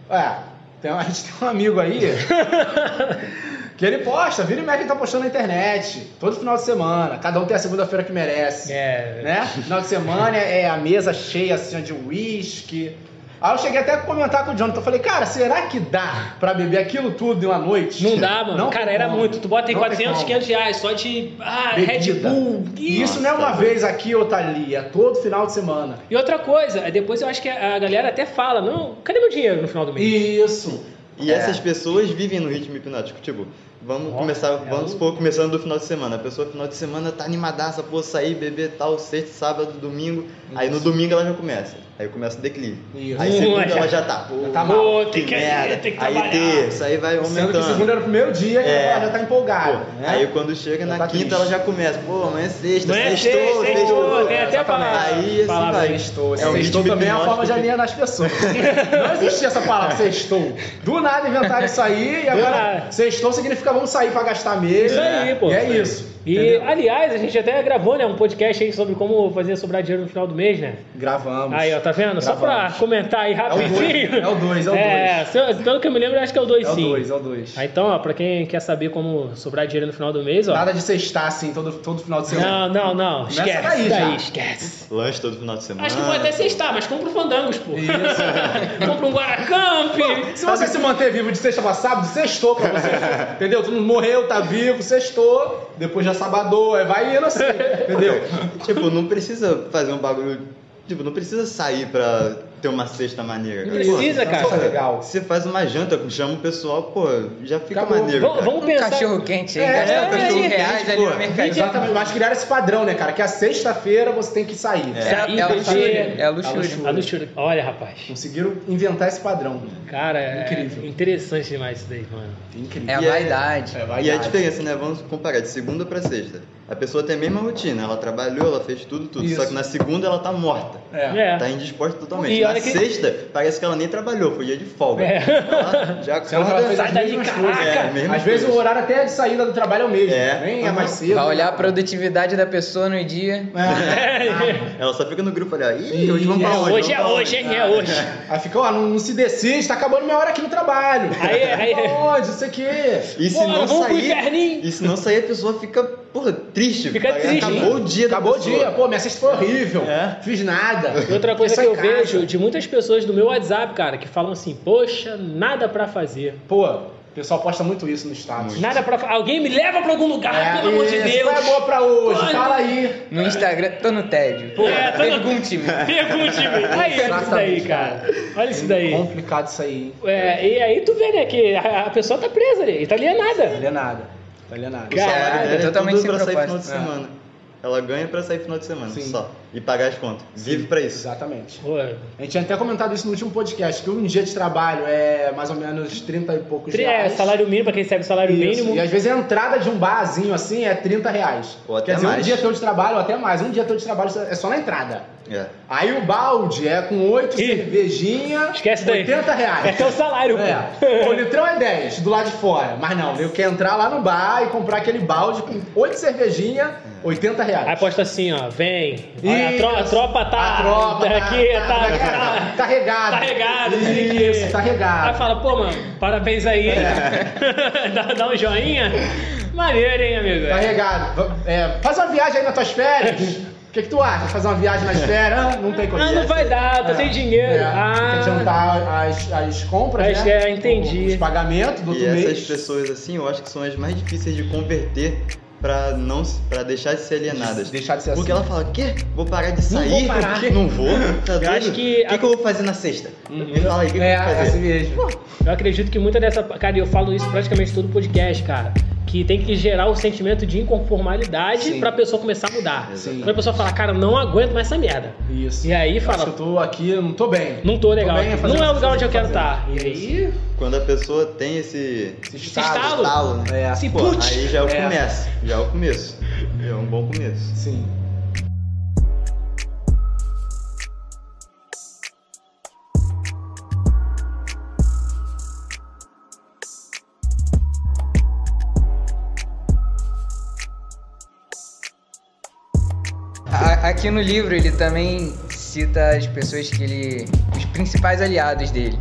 É, tem, a gente tem um amigo aí que ele posta, vira e mexe, ele tá postando na internet, todo final de semana. Cada um tem a segunda-feira que merece. É. Né? Final de semana é a mesa cheia assim de uísque. Aí eu cheguei até a comentar com o Jonathan. Eu falei, cara, será que dá pra beber aquilo tudo em uma noite? Não dá, mano. Não cara, era como. muito. Tu bota aí Não tem 400, como. 500 reais só de ah, Red. Bull. E isso não é uma vez aqui ou tá ali, é todo final de semana. E outra coisa, depois eu acho que a galera até fala, não, cadê meu dinheiro no final do mês? Isso. E É. essas pessoas vivem no ritmo hipnótico. Tipo, vamos começar, é vamos supor, começando do final de semana. A pessoa, final de semana, tá animadaça, pô, sair, beber tal, sexta, sábado, domingo. Aí no Isso. domingo ela já começa. Aí começa o declive. Isso. Aí segunda já- ela já tá, pô, já tá mal. Que tem que, merda. tem que aí terça, aí vai Sendo que aumentando. segunda era o primeiro dia e É. ela já tá empolgada. Pô, né? Aí quando chega na tá quinta triste. ela já começa, pô, amanhã é sexta, Não é sextou, sexta, sextou. sextou, tem até exatamente. palavra. Aí assim palavra vai. aí. Sextou. É sextou também é a forma de alienar as pessoas. Não existia essa palavra, sextou. Do nada inventaram isso aí e agora sextou significa vamos sair pra gastar mesmo. Isso aí, pô. E é isso. E, entendeu? aliás, a gente até gravou, né, um podcast aí sobre como fazer sobrar dinheiro no final do mês, né? Gravamos. Aí, ó, tá vendo? Só pra Gravamos. comentar aí É o rapidinho. dois, é o dois, é o É, se- pelo que eu me lembro, eu acho que é o 2 É o sim. 2, é o 2. Ah, então, ó, pra quem quer saber como sobrar dinheiro no final do mês, ó. Nada de sextar assim todo, todo final de semana. Não, não, não. Começa Esquece. daí Daí, já. esquece. Lanche todo final de semana. Acho que pode até sextar, mas compra o Fandangos, pô. Isso. compra um Guaracamp. Se você se manter vivo de sexta pra sábado, sextou pra você. entendeu? Tu não morreu, tá vivo, sextou, depois já sabadou, aí vai indo assim, entendeu? Tipo, não precisa fazer um bagulho. Tipo, não precisa sair pra ter uma cesta maneira. Não cara. precisa, Pô, cara. É legal. Você faz uma janta, chama o pessoal, pô, já fica Acabou. maneiro. Vamos, cara. vamos Um pensar. cachorro quente aí, É, gastar é, 20 é, reais ali pô, no mercadinho. Exatamente, mas criaram esse padrão, né, cara? Que a sexta-feira você tem que sair. É, a- é a luxúria. É a luxúria. A luxúria. Olha, rapaz. Conseguiram inventar esse padrão. Cara, é Incrível. interessante demais isso daí, mano. Incrível. É a E é- vaidade. É, E a vaidade. diferença, né? Vamos comparar de segunda pra sexta. A pessoa tem a mesma rotina, ela trabalhou, ela fez tudo, tudo. Só Isso. que na segunda ela tá morta. É. É. Tá indisposta totalmente. E na que- sexta, parece que ela nem trabalhou, foi dia de folga. É. Ela já Se ela ela fez Sai daí, caraca! É, Às vezes o horário até de saída do trabalho é o mesmo. É. Nem é mais cedo. Vai olhar a produtividade da pessoa no dia. É. Ela só fica no grupo ali, ó. Ih, hoje vamos pra É onde? hoje, é hoje, onde?" hein? É hoje. Aí fica, ó, não, não se decide, tá acabando minha hora aqui no trabalho. Aí, aí- Onde? Isso aqui. E se Pô, não sair, e se não sair, a pessoa fica, porra, triste. Fica cara. triste. Acabou o dia Acabou o dia. Pô, minha sexta foi horrível. É. Fiz nada. E outra coisa que eu casa. vejo de muitas pessoas do meu WhatsApp, cara, que falam assim, poxa, nada pra fazer. Pô, o pessoal posta muito isso no status. Nada pra Alguém me leva pra algum lugar, É, pelo amor de Deus. Qual é boa pra hoje? Pô, Fala aí. No Instagram, tô no tédio. Pô, é, tô no- Pergunte-me. Pergunte-me. Aí, olha isso daí, cara. Olha isso daí. Complicado isso aí. hein? É, e aí tu vê, né, que a, a pessoa tá presa ali, tá alienada. É nada. Não é dela é totalmente tudo pra sair final de semana. Ela ganha pra sair final de semana, Sim. só. E pagar as contas. Vive pra isso. Exatamente. Pô, A gente tinha até comentado isso no último podcast, que um dia de trabalho é mais ou menos 30 e poucos tri- é, reais. salário mínimo, pra quem recebe salário Isso. mínimo. E às vezes a entrada de um barzinho assim é 30 reais. Ou até Quer dizer, um mais. dia teu de trabalho, ou até mais. Um dia teu de trabalho é só na entrada. É. Aí o balde é com 8 Ih, cervejinha, esquece daí. 80 reais. É teu salário, pô. É. O litrão é 10 do lado de fora. Mas não, eu quero entrar lá no bar e comprar aquele balde com 8 cervejinha, 80 reais. Aí posta assim, ó, vem. Olha, a, tro- a tropa tá A tropa tá- aqui, tá- tá, tá- tá, tá regado. tá regado. Isso, tá regado. Aí fala, pô, mano, parabéns aí. dá, dá um joinha. Maneiro, hein, amigo? Tá regado. É, faz uma viagem aí nas tuas férias. O que, que tu acha? Fazer uma viagem nas férias? Ah, não tem como. Ah, não vai dar, tá É. sem dinheiro. É, Ah. Tem que adiantar as, as compras, Acho né? que é, entendi. Os pagamentos do E outro essas mês. pessoas assim, eu acho que são as mais difíceis de converter pra, não, pra deixar de ser alienadas. Deixar de ser Porque assim. ela fala, quê? Vou parar de sair? vou parar." Não vou? Tá doido? acho que O que, a- que eu vou fazer na sexta? Me fala aí, o que, que É, eu vou é fazer? assim mesmo. Eu acredito que muita dessa. Cara, eu falo isso praticamente todo podcast, cara. Que tem que gerar o sentimento de inconformidade Sim. pra pessoa começar a mudar. Sim. Quando a pessoa fala, cara, não aguento mais essa merda. Isso. E aí Eu fala, acho que eu tô aqui, não tô bem. não tô legal. fazendo não é o lugar onde eu tô quero estar. E aí. Quando a pessoa tem esse Esse Esse estalo. estalo, né? É. Assim, Pô, putz. aí já é o É. começo. Já é o começo. É um bom começo. Sim. Aqui no livro ele também cita as pessoas que ele. os principais aliados dele.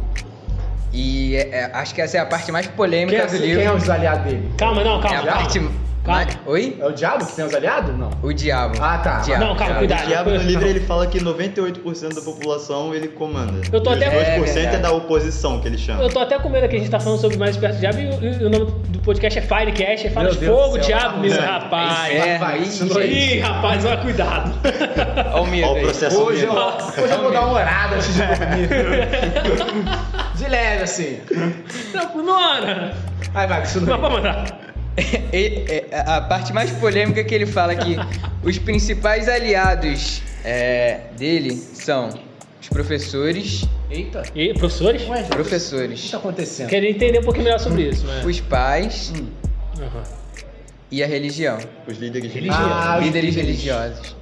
E é- é- acho que essa é a parte mais polêmica Quem é, do quem livro. é os aliados dele? Calma, não, É calma. a calma. parte. Calma. Oi? É o diabo que tem os aliados? Não. O diabo. Ah, tá. Diabo, Não, calma, diabo. cuidado. O diabo no livro ele fala que 98% da população ele comanda. Eu tô e até- os 2% É é, da oposição que ele chama. Eu tô até com medo que a gente tá falando sobre mais perto do diabo e, o- e o nome do podcast é Firecast. Aí fala Meu de Deus fogo, diabo, meu É. rapaz. É, vai, ih, isso não é Ih, rapaz, vai cuidado. Olha o medo Olha o processo Hoje eu, hoje eu vou dar uma orada antes de dormir. de leve, assim. Não, não era. Aí vai, isso Mas não vamos lá. E- e- a parte mais polêmica é que ele fala que os principais aliados é, dele são os professores, Eita. E professores? Ué, o que professores, tá acontecendo? Queria entender um pouquinho melhor sobre isso, né? os pais Hum. Aham. e a religião, Os líderes. Ah, os líderes líderes. religiosos.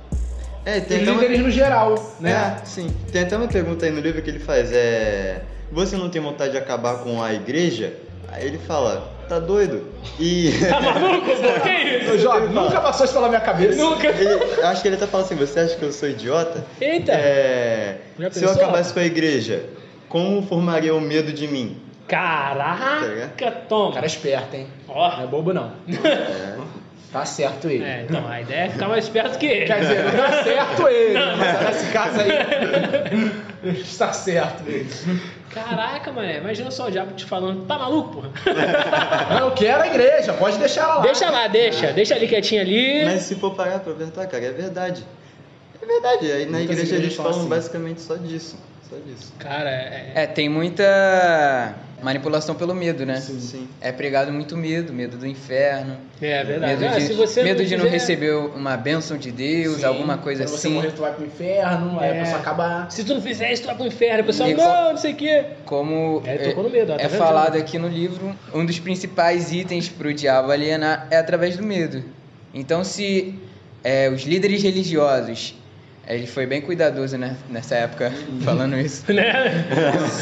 É, Os tem até uma... líderes no geral, né? É, sim. Tem até uma pergunta aí no livro que ele faz, é... Você não tem vontade de acabar com a igreja? Aí ele fala, tá doido? E... Tá maluco, pô? Que Ô, isso? Nunca passou isso pela minha cabeça. Nunca. Ele- acho que ele até fala assim, você acha que eu sou idiota? Eita. É, se eu acabasse com a igreja, como formaria o medo de mim? Caraca, O toma. cara é esperto, hein? Não é Ó. bobo, não. É, Tá certo ele. É, então, a ideia é ficar mais perto que ele. Quer dizer, não tá certo ele, né? mas nesse caso aí, está certo ele. Caraca, mané, imagina só o diabo te falando, tá maluco, porra? Não, eu quero a igreja, pode deixar ela lá. Deixa lá, deixa, deixa ali quietinho ali. Mas se for parar pra pensar, cara, é verdade. É verdade. Aí na Muitas igreja eles falam falam assim. basicamente só disso. Só disso. Cara, é. É, tem muita manipulação pelo medo, né? Sim. Sim. É pregado muito medo, medo do inferno, É verdade. medo Ah, de, se você medo de não receber uma bênção de Deus, Sim, alguma coisa quando você assim. morrer, tu vai pro inferno, aí É. a pessoa acaba... Se tu não fizer isso, tu vai pro inferno. O pessoal, E não, qual- não sei o quê. Como É, tocou no medo, ó, tá é falado aqui no livro, um dos principais itens para o diabo alienar é através do medo. Então, se é, os líderes religiosos, é, ele foi bem cuidadoso né, nessa época falando isso, Né?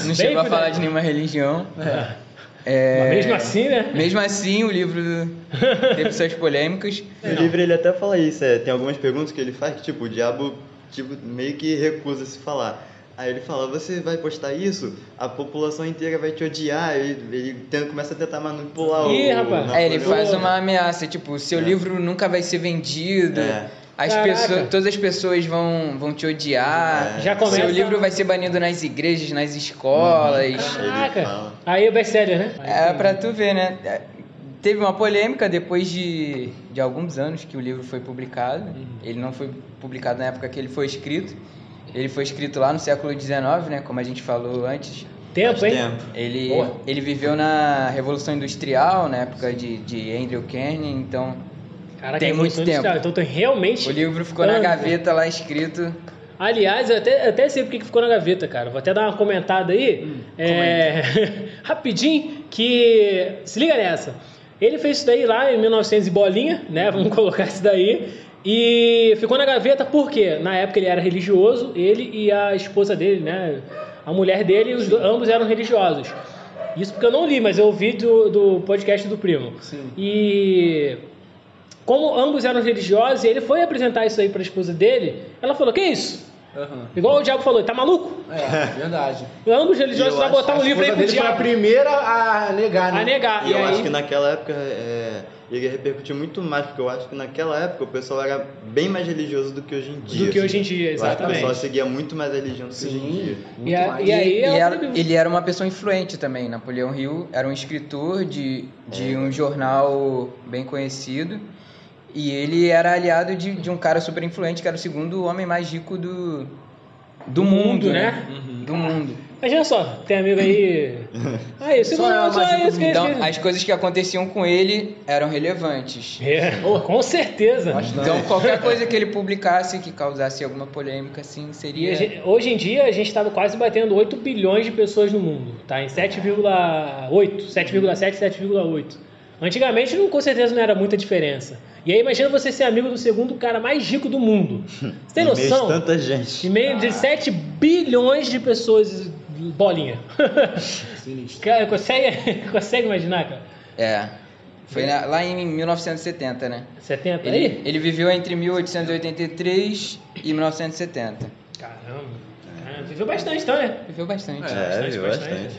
não Bem chegou a cuidado. falar de nenhuma religião. É. É, Mas mesmo assim, né? Mesmo assim, o livro teve suas polêmicas. No livro ele até fala isso, é, tem algumas perguntas que ele faz que, tipo, o diabo tipo, meio que recusa se falar. Aí ele fala, você vai postar isso, a população inteira vai te odiar, ele, ele tenta, começa a tentar manipular Ih, o... rapaz. É, ele faz uma ameaça, tipo, seu É. livro nunca vai ser vendido. É. As Caraca. pessoas, todas as pessoas vão, vão te odiar. É. Já começa- Seu livro vai ser banido nas igrejas, nas escolas. Ele Caraca. Aí é best-seller, né? É pra tu ver, né? É, Teve uma polêmica depois de, de alguns anos que o livro foi publicado. Uhum. Ele não foi publicado na época que ele foi escrito. Ele foi escrito lá no século XIX, né? Como a gente falou antes. Tempo, hein? tempo. Ele, Boa. ele viveu na Revolução Industrial, na época de, de Andrew Carnegie, então Caraca, Tem é muito tempo. industrial. Então tem realmente. o livro ficou na gaveta lá escrito. Aliás, eu até, eu até sei porque que ficou na gaveta, cara. Vou até dar uma comentada aí. Hum, é, rapidinho, que. Se liga nessa. Ele fez isso daí lá em 1900 e bolinha, né? Vamos colocar isso daí. E ficou na gaveta porque na época ele era religioso, ele e a esposa dele, né? A mulher dele, os ambos eram religiosos. Isso porque eu não li, mas eu ouvi do, do podcast do primo. Sim. E como ambos eram religiosos, e ele foi apresentar isso aí para a esposa dele, ela falou: Que isso? Aham. Igual o Diabo falou, tá maluco? É, verdade. Ambos religiosos acho- botar um livro aí pro dele foi a diabo. primeira a negar, né? A negar. E E eu aí, acho que naquela época é, ele repercutiu muito mais, porque eu acho que naquela época o pessoal era bem mais religioso do que hoje em dia. do que assim. hoje em dia, Eu acho que o pessoal exatamente. seguia muito mais a religião do que hoje em dia. E a- mais. e aí- e era- ele era uma pessoa influente também. Napoleão Hill era um escritor de, de É. um jornal bem conhecido. E ele era aliado de, de um cara super influente, que era o segundo homem mais rico do, do mundo, né? Do mundo. Imagina só, tem amigo aí. Aí, se Só não, é só isso do Então, as coisas que aconteciam com ele eram relevantes. É, com certeza. Bastante. Então, qualquer coisa que ele publicasse que causasse alguma polêmica, assim, seria. gente- hoje em dia a gente estava quase batendo 8 bilhões de pessoas no mundo, tá? Em 7,8, 7,7, 7,8. Antigamente não, com certeza não era muita diferença. E aí imagina você ser amigo do segundo cara mais rico do mundo. Você tem Em meio de noção? tanta gente. Em meio de 7 bilhões de pessoas, bolinha. Sinistro. Cara, consegue, consegue imaginar, cara? É. Foi na- lá em 1970, né? 70 Ele, aí? ele viveu entre 1883 e 1970. Caramba. Caramba, Viveu bastante então, né? Viveu bastante. É, bastante, bastante. bastante.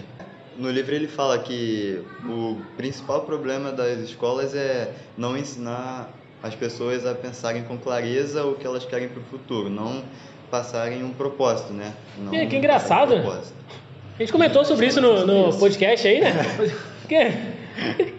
No livro ele fala que o principal problema das escolas é não ensinar as pessoas a pensarem com clareza o que elas querem para o futuro, não passarem um propósito, né? Não Que- que engraçado, um propósito. A gente comentou sobre isso no, no podcast aí, né? Que,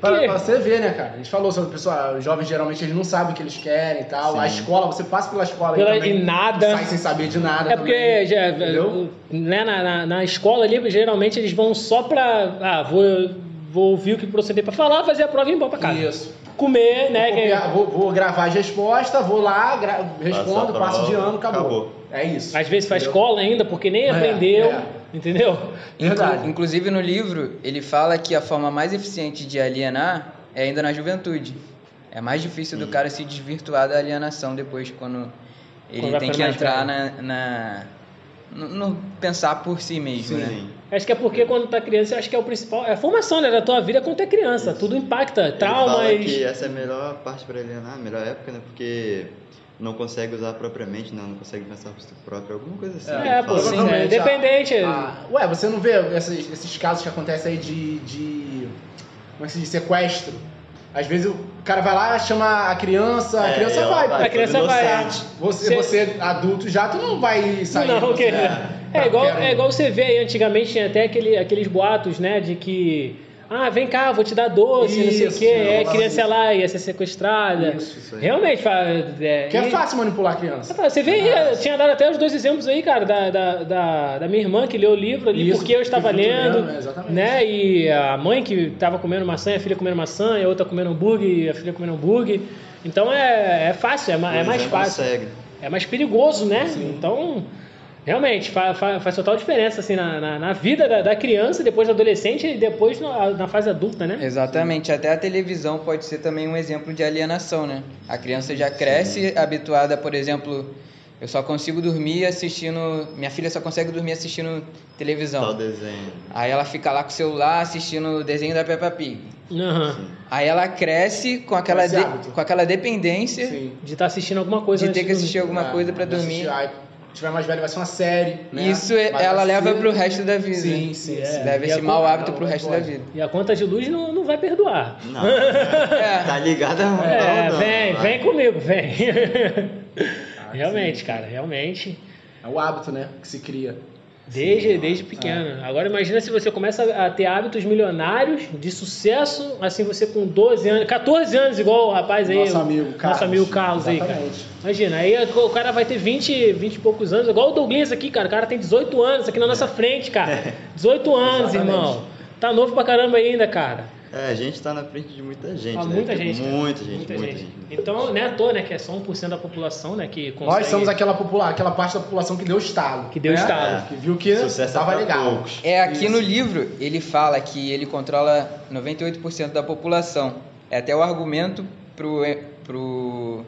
pra você ver, né, cara? A gente falou sobre o pessoal, os jovens geralmente eles não sabem o que eles querem e tal. A Sim. escola, você passa pela escola Pela- e também e nada. sai sem saber de nada. É porque também, já, entendeu? né, na, na, na escola ali, geralmente eles vão só pra. Ah, vou, vou ouvir o que tem pra falar, fazer a prova e ir embora pra casa. Isso. Comer, né? Vou, que- copiar- vou- vou gravar as respostas, vou lá, gra- respondo, passo de ano, acabou. acabou. É isso. às vezes faz escola ainda, porque nem É, aprendeu. é. Entendeu? Verdade. inclusive no livro, ele fala que a forma mais eficiente de alienar é ainda na juventude. É mais difícil do cara se desvirtuar da alienação depois, quando ele Quando tem que entrar na, na- no, no pensar por si mesmo, né? Acho que é porque quando tá criança, eu acho que é o principal. É a formação né, da tua vida quando tu é criança. Tudo impacta. Ele fala Traumas. que essa é a melhor parte para alienar, a melhor época, né? Porque não consegue usar propriamente, né? não consegue pensar por si próprio, alguma coisa assim. É, ele pô, sim, né? Dependente. a- a- ué, você não vê esses, esses casos que acontecem aí de, de. Como é que se diz? Sequestro. Às vezes o cara vai lá, chama a criança, a É, criança vai. A criança vai. Você, Você- você adulto já, tu não vai sair. Não, você- que- é, igual, quero- é igual você vê aí, antigamente tinha até aquele, aqueles boatos, né, de que, ah, vem cá, vou te dar doce, não sei o Isso, quê, é, criança lá ia ser sequestrada. Isso, isso aí. Realmente, é, Que é e- fácil manipular a criança. Você vê, aí, tinha dado até os dois exemplos aí, cara, da, da, da, da minha irmã que leu o livro ali, Isso, porque eu estava lendo, exatamente. né? E a mãe que estava comendo maçã, a filha comendo maçã, e a outra comendo hambúrguer, e a filha comendo hambúrguer. Então é, é fácil, é, é mais fácil. Consegue. É mais perigoso, né? Sim. Então, realmente, fa- fa- faz total diferença assim, na, na, na vida da, da criança, depois do adolescente e depois na, na fase adulta, né? Exatamente, até a televisão pode ser também um exemplo de alienação, né? A criança já cresce habituada, por exemplo, eu só consigo dormir assistindo. Minha filha só consegue dormir assistindo televisão. Tal desenho. Aí ela fica lá com o celular assistindo o desenho da Peppa Pig. Aham. Sim. Aí ela cresce com aquela, de- com aquela dependência Sim. De estar assistindo alguma coisa de ter antes que assistir alguma É, coisa pra vai dormir. assistir, tiver mais velho, vai ser uma série. Né? Isso é- Vai ela assistir. leva pro resto da vida. Sim, sim. É. sim. Leva E esse mau hábito pro não resto da vida. E a conta de luz não, não vai perdoar. Não. É. Tá ligado a É, não, vem, vai. vem comigo, vem. realmente, cara, realmente. É o hábito, né? Que se cria. Desde, desde pequeno. Agora imagina se você começa a ter hábitos milionários, de sucesso, assim, você com 12 anos, 14 anos, igual o rapaz aí. Nosso amigo Carlos. Nosso amigo Carlos aí, cara. Imagina, aí o cara vai ter 20, 20 e poucos anos, igual o Douglas aqui, cara. O cara tem 18 anos aqui na nossa frente, cara. 18 anos, Exatamente. irmão. Tá novo pra caramba ainda, cara. É, a gente tá na frente de muita gente, Ah, né? muita gente. Muita gente, Muita muita gente. gente. Então, não é à toa, né, que é só 1% da população, né, que consegue... Nós somos aquela, popular, aquela parte da população que deu estalo. Que deu né? estalo. Que viu que Sucesso é legal. poucos. É, aqui Isso. no livro ele fala que ele controla 98% da população. É até o argumento pro, pro,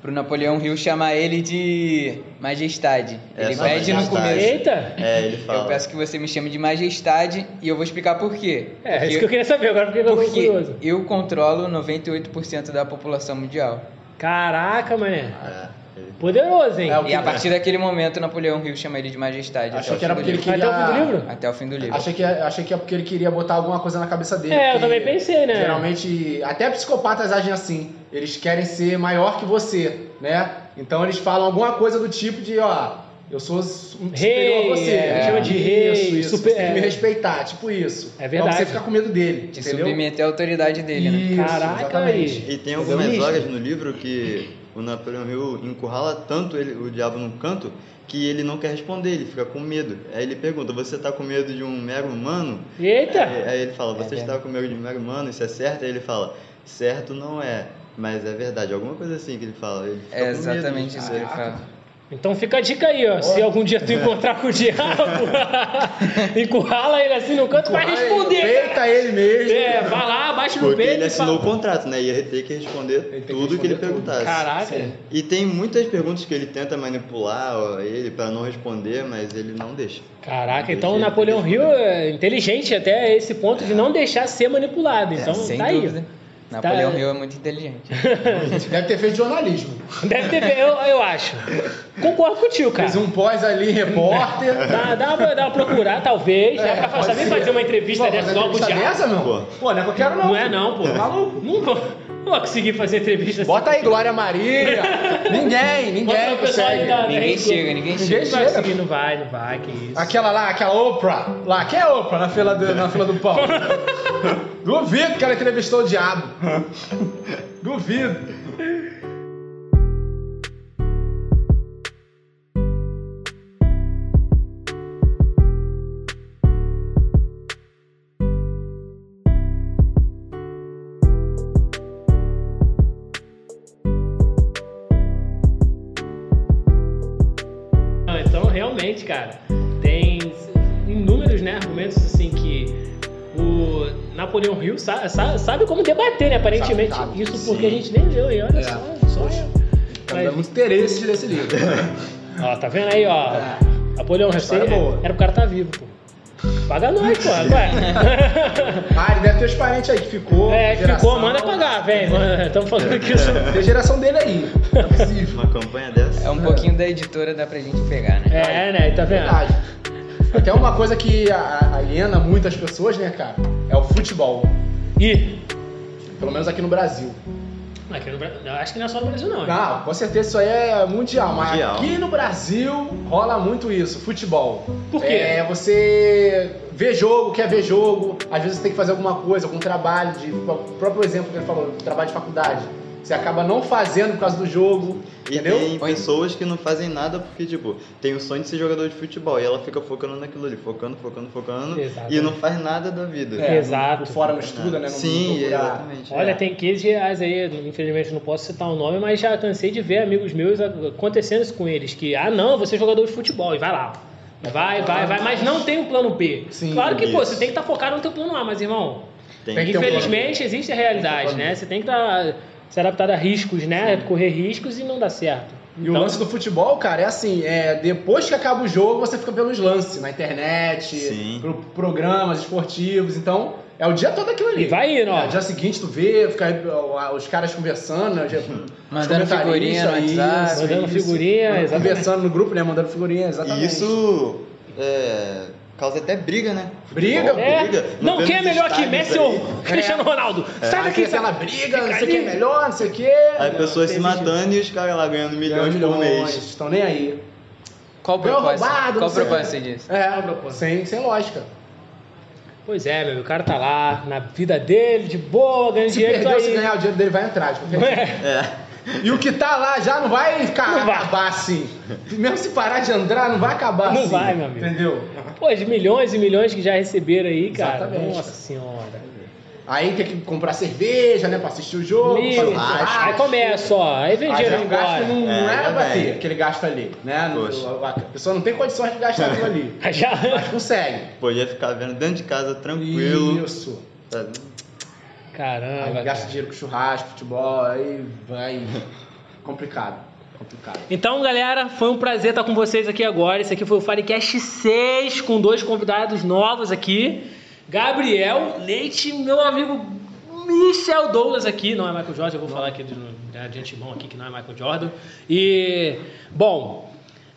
pro Napoleão Hill chamar ele de majestade. É, ele só pede no começo. Eita! É, ele fala. Eu peço que você me chame de majestade e eu vou explicar por quê. É, Porque- isso que eu queria saber, agora porque eu tô Porque curioso. eu controlo 98% da população mundial. Caraca, mané. É, ele- Poderoso, hein? É, o E a partir daquele momento, Napoleão Hill chama ele de majestade. O que era fim do porque ele livro. queria... Até o fim do livro? Até o fim do livro. Achei que, achei que é porque ele queria botar alguma coisa na cabeça dele. É, eu também pensei, né? Geralmente, até psicopatas agem assim. Eles querem ser maior que você, né? Então eles falam alguma coisa do tipo de, ó, eu sou superior Rei, a você. é, chama de rei, Isso, isso. super- você tem que me é. respeitar, tipo isso. É verdade. Pra você ficar com medo dele, Te entendeu? submeter à autoridade dele, né? Isso, Caraca, exatamente. E tem algumas horas no livro que o Napoleão Hill encurrala tanto ele, o diabo num canto que ele não quer responder, ele fica com medo. Aí ele pergunta: Você tá com medo de um mero humano? Eita! Aí, aí ele fala: Você É está com medo de um mero humano? Isso é certo? Aí ele fala: Certo não é, mas é verdade. Alguma coisa assim que ele fala. Ele fica É exatamente isso que ele fala. Então fica a dica aí, ó. Se algum dia tu encontrar com o diabo, encurrala ele assim no canto pra Empurrar responder. Ele, peita ele mesmo. É, vai lá, bate no Porque peito ele e assinou o fala. contrato, né? Ia ter que responder tem que tudo que ele responder tudo. perguntasse. Caraca. E tem muitas perguntas que ele tenta manipular ó, ele para não responder, mas ele não deixa. Caraca, então o Napoleão Hill é inteligente até esse ponto de não deixar ser manipulado. Então Sem tá dúvida. aí. Napoleão Tá- Hill é muito inteligente. Deve ter feito jornalismo. Deve ter, eu, eu acho. Concordo contigo, cara. Fez um pós ali, repórter. Dá, dá, uma- dá uma procurar, talvez. É, dá pra ser. fazer uma entrevista Pô, dessa fazer logo dessa, meu? Pô. Pô, não é que eu quero não. Não é não, pô. Maluco. Não não vou conseguir fazer entrevista assim. Bota aí, Glória Maria. ninguém, ninguém consegue. da- Ninguém Rede chega, ninguém Ninguém chega. Não vai chega. conseguir, não vai, não vai, que isso. Aquela lá, aquela Oprah. Lá, quem é Oprah na fila do, na fila do pão? Duvido que ela entrevistou o diabo. Duvido. Sa- sa- sabe, como debater, né? Aparentemente, Sabe, sabe. isso porque Sim. a gente nem leu, e olha É. só, só. Tá dando muito interesse nesse livro. Ó, tá vendo aí, ó? É. Napoleão você- boa. era pro cara tá vivo, pô. Paga nós, pô, agora. Ah, ele deve ter os parentes aí que ficou. É, que geração. ficou, manda pagar, velho. Estamos falando aqui sobre. Tem geração dele aí. Não é possível. Uma campanha dessa. É um pouquinho da editora, dá pra gente pegar, né? É, né? Tá vendo? Verdade. Até uma coisa que aliena muitas pessoas, né, cara? É o futebol. Ih, Pelo menos aqui no Brasil. aqui no acho que não é só no Brasil, não. hein? Não, com certeza isso aí é mundial, mas Mundial. aqui no Brasil rola muito isso, futebol. Por quê? É, você vê jogo, quer ver jogo, às vezes você tem que fazer alguma coisa, algum trabalho, de, o próprio exemplo que ele falou, trabalho de faculdade. Você acaba não fazendo por causa do jogo, E entendeu? tem pessoas que não fazem nada porque, tipo, tem o sonho de ser jogador de futebol e ela fica focando naquilo ali, focando, focando, focando Exatamente. e não faz nada da vida. É, Exato. Fora não estuda, né? Não Sim, exatamente. Olha, É. tem cases reais aí, infelizmente não posso citar o nome, mas já cansei de ver amigos meus acontecendo isso com eles, que, ah não, você é jogador de futebol, e vai lá. Vai, vai, vai, mas não tem um plano B. Sim, claro que, pô, isso. você tem que estar focado no teu plano A, mas irmão, Tem ter um plano infelizmente existe a realidade, um né? Você tem que estar se adaptar a riscos, né? Correr riscos e não dá certo. E o lance do futebol, cara, é assim, é, depois que acaba o jogo, você fica pelos lances na internet, Sim. pro- programas esportivos, então é o dia todo aquilo ali. E vai indo, ó. É, dia seguinte tu vê, fica aí, ó, os caras conversando, né, Mandando figurinha no WhatsApp. Mandando figurinha, exatamente. Conversando no grupo, né, mandando figurinha, exatamente. E isso é, causa até briga, né? Briga, Futebol, É, briga. não, quem é melhor que Messi aí. ou Cristiano Ronaldo? Sai Aí daqui, sai aquela briga, não sei quem é melhor, não sei o quê. Aí pessoas se matando e os caras lá ganhando milhões, milhões, por mês. estão nem aí. Qual o propósito? roubado, Qual o propósito disso? É, sem, sem lógica. Pois é, meu, o cara tá lá, na vida dele, de boa, ganhando Se dinheiro, perdeu, se aí. ganhar o dinheiro dele vai entrar. É. É. E o que tá lá já não vai ficar, Não vai. acabar assim. Mesmo se parar de andar, não vai acabar Não assim. vai, meu amigo. Entendeu? Pô, de milhões e milhões que já receberam aí, cara. Exatamente. Nossa senhora. Aí tem que comprar cerveja, né? Pra assistir o jogo. Um churrasco. aí começa, ó. Aí vem dinheiro é um gasto embora. não, não É, era pra ter aquele gasto ali, né? No- Poxa. a, pessoa não tem condições de gastar aquilo ali. Já. Mas consegue. Podia ficar vendo dentro de casa tranquilo. Isso. sabe? Caramba. Aí gasta cara. dinheiro com churrasco, futebol, aí vai. Complicado. Complicado. Então, galera, foi um prazer estar com vocês aqui agora. Esse aqui foi o Firecast 6, com dois convidados novos aqui. Gabriel Leite, meu amigo Michel Douglas aqui, não é Michael Jordan, eu vou falar aqui de, de antemão aqui que não é Michael Jordan. E, bom,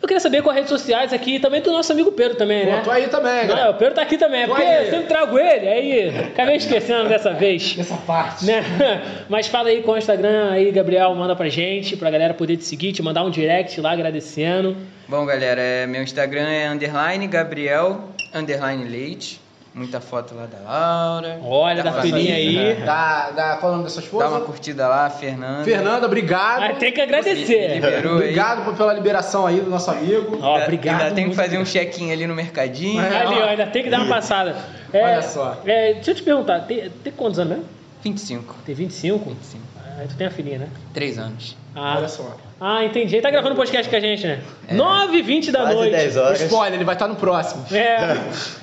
Eu queria saber quais redes sociais aqui, também do nosso amigo Pedro também, né? Pô, tô aí também, Não, galera. o Pedro tá aqui também, Tô porque aí. eu sempre trago ele, aí acabei esquecendo dessa vez. Nessa parte. Né? Mas fala aí com o Instagram aí, Gabriel, manda pra gente, pra galera poder te seguir, te mandar um direct lá agradecendo. Bom, galera, é, meu Instagram é underline Gabriel underline Leite. Muita foto lá da Laura. Olha, Dá da filhinha aí. Da, da, qual é o nome da sua Dá esposa? uma curtida lá, Fernanda. Fernanda, obrigado. Ah, tem que agradecer. Liberou aí. Obrigado por- pela liberação aí do nosso amigo. Ó, obrigado. Ainda tem que fazer um check-in ali no mercadinho. É. Ali, ó, ainda tem que dar uma passada. É, Olha só. é, deixa eu te perguntar, tem, tem quantos anos mesmo? 25. Tem 25? 25. Ah, tu tem a filhinha, né? 3 anos. Ah, Olha só. Ah entendi. Ele tá gravando podcast com a gente, né? 9 h 20 da Quase noite. 10 horas. Spoiler, ele vai estar no próximo. É.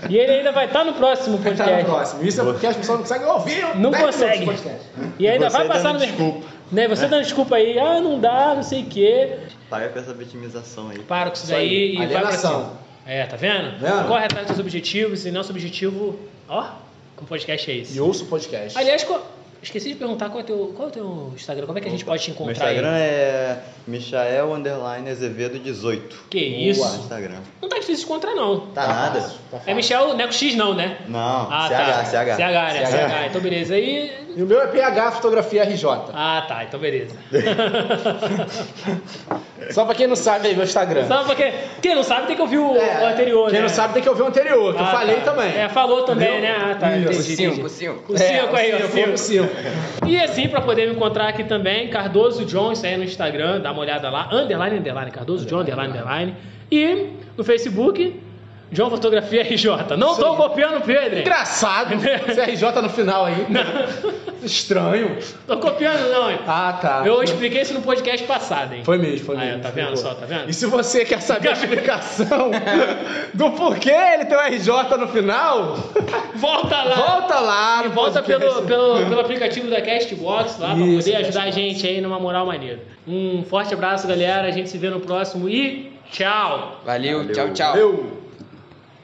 E ele ainda vai estar no próximo Vai estar podcast. no próximo. Isso é porque as pessoas não conseguem ouvir. Não 10 consegue. podcast. E ainda Você vai passar no desculpa. Né? Você dando desculpa aí, ah, não dá, não sei o quê. Para com essa vitimização aí. Para com isso Isso aí. daí e vai pra Alienação. cima. É, tá vendo? Vendo? Corre atrás dos seus objetivos e nosso objetivo, ó, com o podcast é esse. E ouça o podcast. Aliás, qual- esqueci de perguntar qual é o teu, qual é o teu Instagram, como é que a gente pode te Meu encontrar Instagram aí? é Michael Underline Azevedo 18. Que isso? Instagram. Não tá difícil de encontrar, não. Tá nada? fácil, tá É fácil. Michel, é com X não, né? Não, Ah, CH, tá. CH. CH, né? CH. CH. Então beleza. Aí. E o meu é PH Fotografia RJ. Ah, tá. Então beleza. Só pra quem não sabe aí, meu Instagram. Só porque. Quem não sabe tem que ouvir o, É, o anterior, Quem né? não sabe tem que ouvir o anterior, que eu Ah, falei tá. também. É, falou também, né? Ah, tá. Entendi. O 5 aí, É, ó. o cinco, o cinco. cinco. E assim, pra poder me encontrar aqui também, Cardoso John, isso aí no Instagram, dá uma olhada lá, underline, underline, Cardoso John, underline, underline. E no Facebook, John Fotografia RJ. Não Isso tô copiando o Pedro. Engraçado. CRJ no final aí. Estranho. Tô copiando não, hein? Ah, tá. Eu expliquei isso no podcast passado, hein? Foi mesmo, foi mesmo. ó, tá vendo só, tá vendo? E se você quer saber a explicação do porquê ele tem o RJ no final, Volta lá! volta lá E no volta podcast. pelo, pelo, pelo aplicativo da Castbox lá pra Isso, poder ajudar a Castbox. gente aí numa moral maneira. Um forte abraço, galera. A gente se vê no próximo e tchau! Valeu, Valeu. tchau, tchau. Valeu.